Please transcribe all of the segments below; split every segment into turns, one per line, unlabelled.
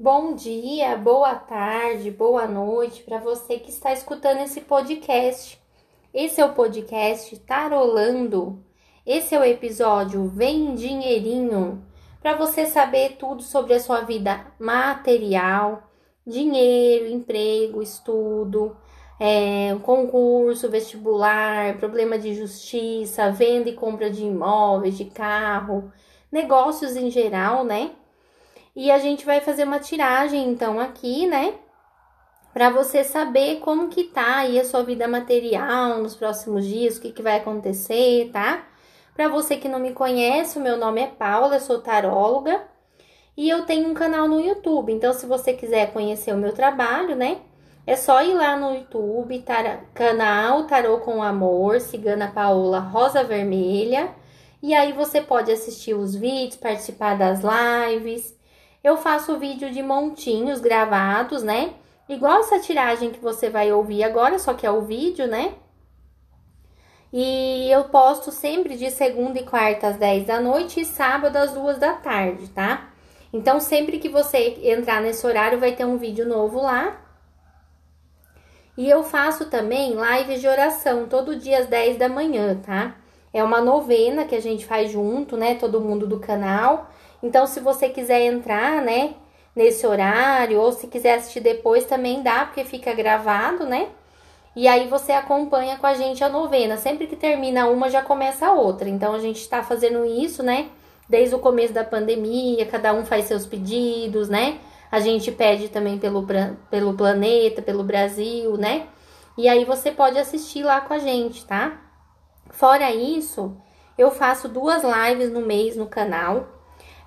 Bom dia, boa tarde, boa noite para você que está escutando esse podcast. Esse é o podcast Tarolando. Esse é o episódio Vem Dinheirinho, para você saber tudo sobre a sua vida material, dinheiro, emprego, estudo, é, concurso, vestibular, problema de justiça, venda e compra de imóveis, de carro, negócios em geral, né? E a gente vai fazer uma tiragem então aqui, né? Para você saber como que tá aí a sua vida material nos próximos dias, o que, que vai acontecer, tá? Para você que não me conhece, o meu nome é Paula, eu sou taróloga e eu tenho um canal no YouTube. Então, se você quiser conhecer o meu trabalho, né? É só ir lá no YouTube, tar... canal Tarô com Amor, Cigana Paola Rosa Vermelha. E aí você pode assistir os vídeos, participar das lives eu faço vídeo de montinhos gravados, né? Igual essa tiragem que você vai ouvir agora, só que é o vídeo, né? E eu posto sempre de segunda e quarta às 10 da noite e sábado às 2 da tarde, tá? Então, sempre que você entrar nesse horário, vai ter um vídeo novo lá. E eu faço também lives de oração, todo dia às 10 da manhã, tá? É uma novena que a gente faz junto, né? Todo mundo do canal. Então, se você quiser entrar, né, nesse horário, ou se quiser assistir depois, também dá, porque fica gravado, né? E aí você acompanha com a gente a novena. Sempre que termina uma, já começa a outra. Então, a gente tá fazendo isso, né? Desde o começo da pandemia, cada um faz seus pedidos, né? A gente pede também pelo, pelo planeta, pelo Brasil, né? E aí você pode assistir lá com a gente, tá? Fora isso, eu faço duas lives no mês no canal.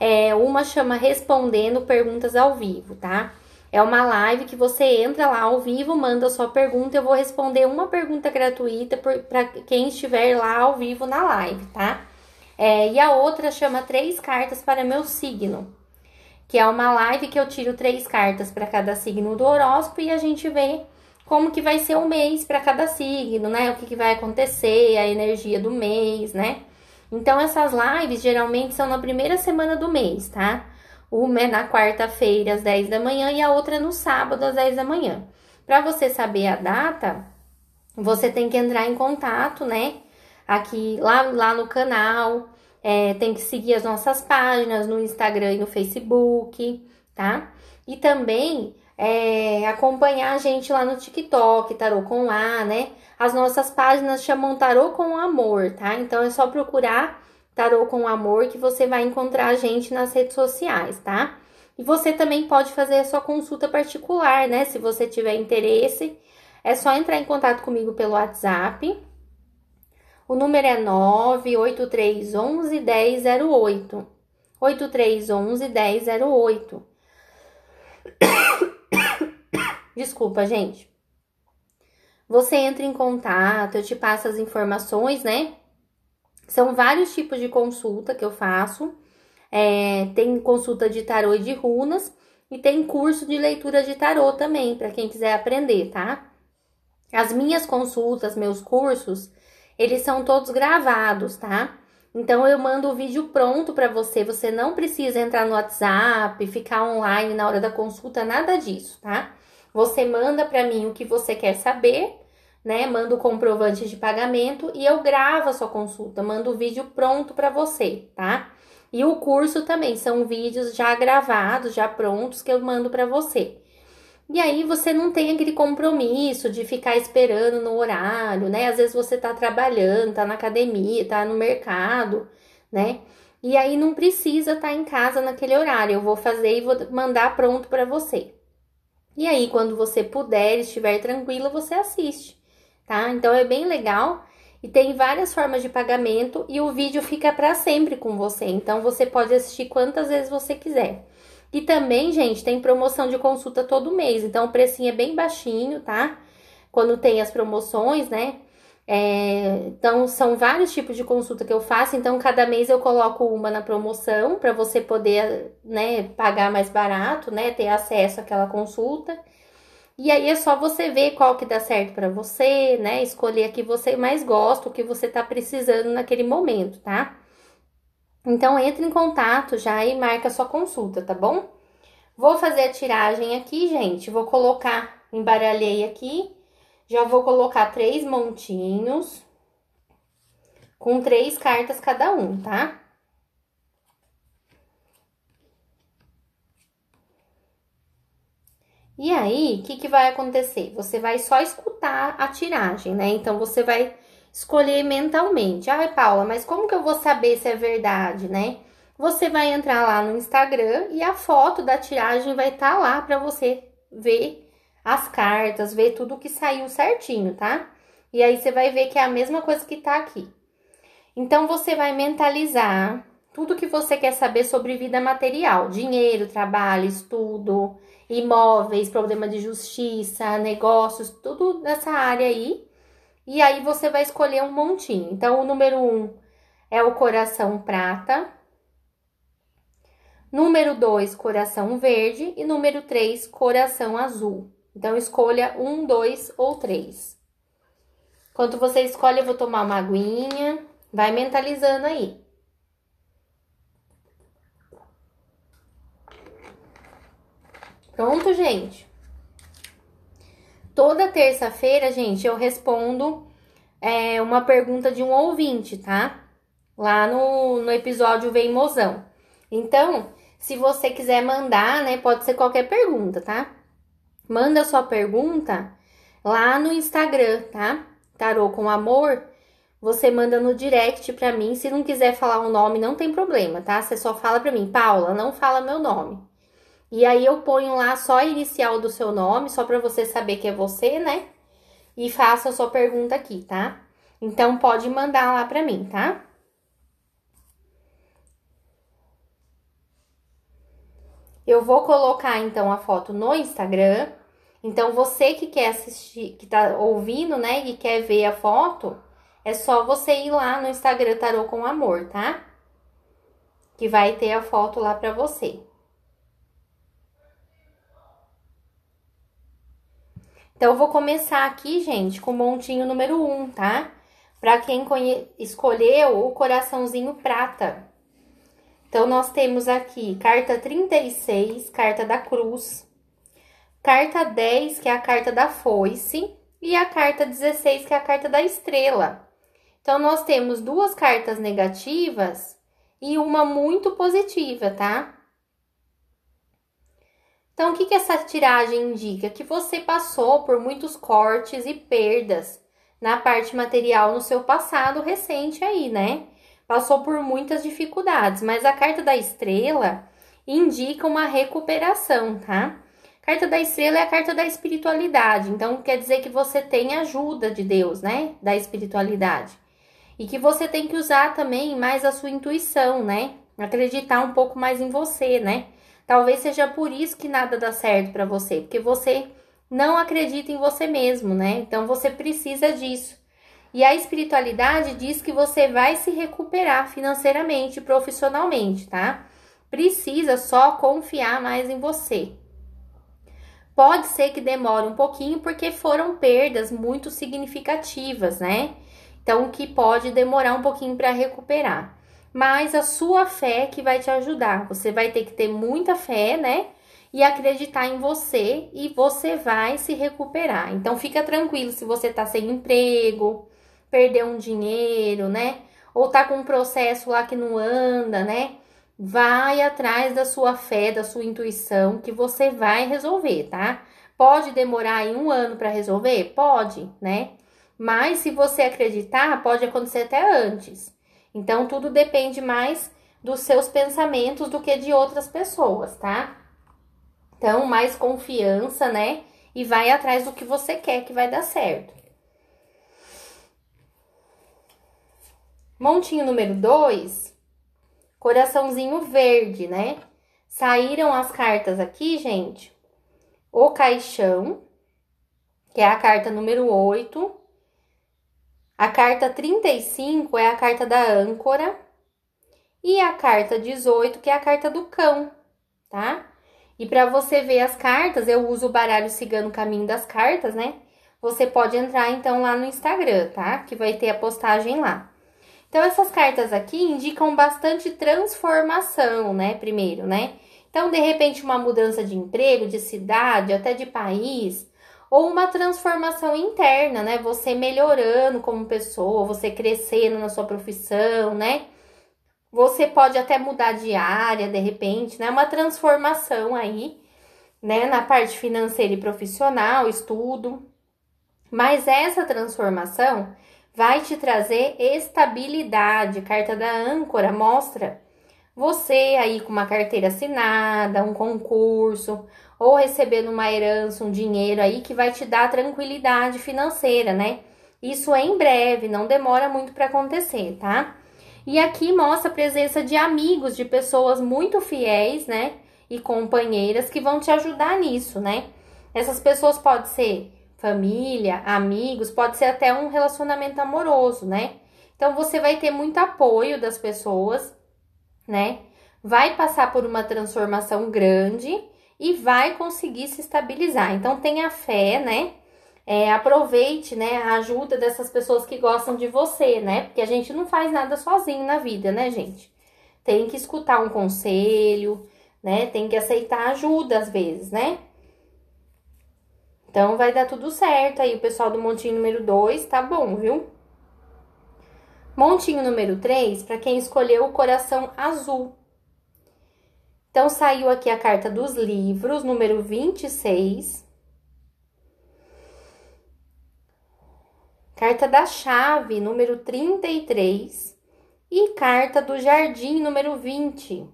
É, uma chama Respondendo Perguntas ao Vivo, tá? É uma live que você entra lá ao vivo, manda a sua pergunta, eu vou responder uma pergunta gratuita para quem estiver lá ao vivo na live, tá? É, e a outra chama Três Cartas para Meu Signo, que é uma live que eu tiro três cartas para cada signo do horóscopo e a gente vê como que vai ser o mês para cada signo, né? O que, que vai acontecer, a energia do mês, né? Então, essas lives geralmente são na primeira semana do mês, tá? Uma é na quarta-feira, às 10 da manhã, e a outra no sábado, às 10 da manhã. Para você saber a data, você tem que entrar em contato, né? Aqui, lá, lá no canal, é, tem que seguir as nossas páginas no Instagram e no Facebook, tá? E também é, acompanhar a gente lá no TikTok, Tarô com A, né? As nossas páginas chamam Tarô com Amor, tá? Então é só procurar Tarô com Amor que você vai encontrar a gente nas redes sociais, tá? E você também pode fazer a sua consulta particular, né? Se você tiver interesse, é só entrar em contato comigo pelo WhatsApp. O número é 98311 1008. 8311 1008. Desculpa, gente. Você entra em contato, eu te passo as informações, né? São vários tipos de consulta que eu faço. É, tem consulta de tarô e de runas e tem curso de leitura de tarô também, para quem quiser aprender, tá? As minhas consultas, meus cursos, eles são todos gravados, tá? Então eu mando o vídeo pronto para você, você não precisa entrar no WhatsApp, ficar online na hora da consulta, nada disso, tá? Você manda para mim o que você quer saber, né? Manda o comprovante de pagamento e eu gravo a sua consulta, mando o vídeo pronto para você, tá? E o curso também são vídeos já gravados, já prontos que eu mando para você. E aí você não tem aquele compromisso de ficar esperando no horário, né? Às vezes você tá trabalhando, tá na academia, tá no mercado, né? E aí não precisa estar tá em casa naquele horário. Eu vou fazer e vou mandar pronto para você. E aí, quando você puder, estiver tranquilo, você assiste, tá? Então é bem legal e tem várias formas de pagamento e o vídeo fica para sempre com você. Então você pode assistir quantas vezes você quiser. E também, gente, tem promoção de consulta todo mês, então o precinho é bem baixinho, tá? Quando tem as promoções, né? É, então, são vários tipos de consulta que eu faço. Então, cada mês eu coloco uma na promoção para você poder, né, pagar mais barato, né, ter acesso àquela consulta. E aí é só você ver qual que dá certo para você, né, escolher a que você mais gosta, o que você tá precisando naquele momento, tá? Então, entre em contato já e marca sua consulta, tá bom? Vou fazer a tiragem aqui, gente. Vou colocar, embaralhei aqui. Já vou colocar três montinhos. Com três cartas cada um, tá? E aí, o que, que vai acontecer? Você vai só escutar a tiragem, né? Então, você vai escolher mentalmente. Ai, Paula, mas como que eu vou saber se é verdade, né? Você vai entrar lá no Instagram e a foto da tiragem vai estar tá lá para você ver as cartas, ver tudo que saiu certinho, tá? E aí você vai ver que é a mesma coisa que tá aqui. Então você vai mentalizar tudo que você quer saber sobre vida material, dinheiro, trabalho, estudo, imóveis, problema de justiça, negócios, tudo nessa área aí. E aí você vai escolher um montinho. Então o número um é o coração prata, Número 2, coração verde. E número 3, coração azul. Então, escolha um, dois ou três. Enquanto você escolhe, eu vou tomar uma aguinha. Vai mentalizando aí. Pronto, gente? Toda terça-feira, gente, eu respondo é, uma pergunta de um ouvinte, tá? Lá no, no episódio Vem Mozão. Então, se você quiser mandar, né, pode ser qualquer pergunta, tá? Manda sua pergunta lá no Instagram, tá? Tarô com amor. Você manda no direct pra mim. Se não quiser falar o um nome, não tem problema, tá? Você só fala pra mim, Paula, não fala meu nome. E aí eu ponho lá só a inicial do seu nome, só pra você saber que é você, né? E faço a sua pergunta aqui, tá? Então pode mandar lá pra mim, tá? Eu vou colocar então a foto no Instagram. Então você que quer assistir, que tá ouvindo, né, e quer ver a foto, é só você ir lá no Instagram Tarô com Amor, tá? Que vai ter a foto lá pra você. Então, eu vou começar aqui, gente, com o montinho número 1, um, tá? Pra quem escolheu o coraçãozinho prata. Então, nós temos aqui carta 36, carta da cruz, carta 10, que é a carta da foice, e a carta 16, que é a carta da estrela. Então, nós temos duas cartas negativas e uma muito positiva, tá? Então, o que, que essa tiragem indica? Que você passou por muitos cortes e perdas na parte material no seu passado recente aí, né? passou por muitas dificuldades, mas a carta da estrela indica uma recuperação, tá? A carta da estrela é a carta da espiritualidade, então quer dizer que você tem ajuda de Deus, né? Da espiritualidade. E que você tem que usar também mais a sua intuição, né? Acreditar um pouco mais em você, né? Talvez seja por isso que nada dá certo para você, porque você não acredita em você mesmo, né? Então você precisa disso. E a espiritualidade diz que você vai se recuperar financeiramente, profissionalmente, tá? Precisa só confiar mais em você. Pode ser que demore um pouquinho porque foram perdas muito significativas, né? Então que pode demorar um pouquinho para recuperar. Mas a sua fé que vai te ajudar. Você vai ter que ter muita fé, né? E acreditar em você e você vai se recuperar. Então fica tranquilo se você tá sem emprego, perder um dinheiro, né? Ou tá com um processo lá que não anda, né? Vai atrás da sua fé, da sua intuição, que você vai resolver, tá? Pode demorar aí um ano para resolver? Pode, né? Mas se você acreditar, pode acontecer até antes. Então, tudo depende mais dos seus pensamentos do que de outras pessoas, tá? Então, mais confiança, né? E vai atrás do que você quer que vai dar certo. Montinho número 2, coraçãozinho verde, né? Saíram as cartas aqui, gente. O caixão, que é a carta número 8. A carta 35 é a carta da âncora. E a carta 18, que é a carta do cão, tá? E para você ver as cartas, eu uso o baralho Cigano Caminho das Cartas, né? Você pode entrar então lá no Instagram, tá? Que vai ter a postagem lá. Então, essas cartas aqui indicam bastante transformação, né? Primeiro, né? Então, de repente, uma mudança de emprego, de cidade, até de país, ou uma transformação interna, né? Você melhorando como pessoa, você crescendo na sua profissão, né? Você pode até mudar de área de repente, né? Uma transformação aí, né? Na parte financeira e profissional, estudo. Mas essa transformação vai te trazer estabilidade. Carta da âncora mostra você aí com uma carteira assinada, um concurso, ou recebendo uma herança, um dinheiro aí que vai te dar tranquilidade financeira, né? Isso é em breve, não demora muito para acontecer, tá? E aqui mostra a presença de amigos, de pessoas muito fiéis, né? E companheiras que vão te ajudar nisso, né? Essas pessoas podem ser família, amigos, pode ser até um relacionamento amoroso, né? Então você vai ter muito apoio das pessoas, né? Vai passar por uma transformação grande e vai conseguir se estabilizar. Então tenha fé, né? É, aproveite, né, a ajuda dessas pessoas que gostam de você, né? Porque a gente não faz nada sozinho na vida, né, gente? Tem que escutar um conselho, né? Tem que aceitar ajuda às vezes, né? Então vai dar tudo certo aí, o pessoal do montinho número 2, tá bom, viu? Montinho número 3, para quem escolheu o coração azul. Então, saiu aqui a carta dos livros, número 26. Carta da chave, número 33. E carta do jardim, número 20.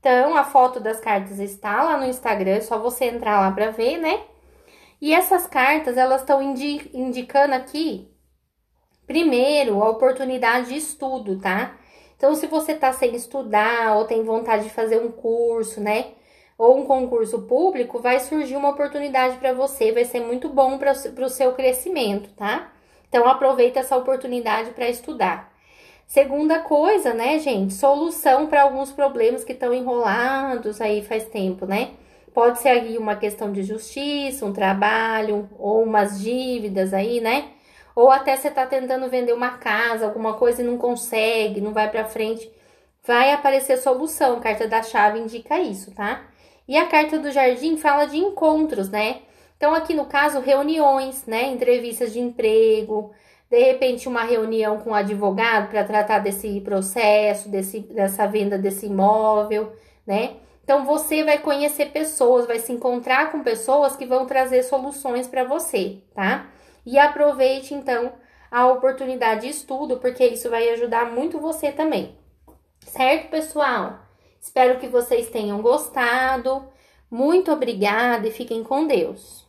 Então, a foto das cartas está lá no Instagram, é só você entrar lá para ver, né? E essas cartas, elas estão indi indicando aqui, primeiro, a oportunidade de estudo, tá? Então, se você tá sem estudar ou tem vontade de fazer um curso, né? Ou um concurso público, vai surgir uma oportunidade para você, vai ser muito bom para o seu crescimento, tá? Então, aproveita essa oportunidade para estudar. Segunda coisa, né, gente? Solução para alguns problemas que estão enrolados aí faz tempo, né? Pode ser aí uma questão de justiça, um trabalho ou umas dívidas aí, né? Ou até você tá tentando vender uma casa, alguma coisa e não consegue, não vai para frente. Vai aparecer solução. A carta da chave indica isso, tá? E a carta do jardim fala de encontros, né? Então, aqui no caso, reuniões, né? Entrevistas de emprego, de repente, uma reunião com um advogado para tratar desse processo, desse, dessa venda desse imóvel, né? Então, você vai conhecer pessoas, vai se encontrar com pessoas que vão trazer soluções para você, tá? E aproveite então a oportunidade de estudo, porque isso vai ajudar muito você também. Certo, pessoal? Espero que vocês tenham gostado. Muito obrigada e fiquem com Deus.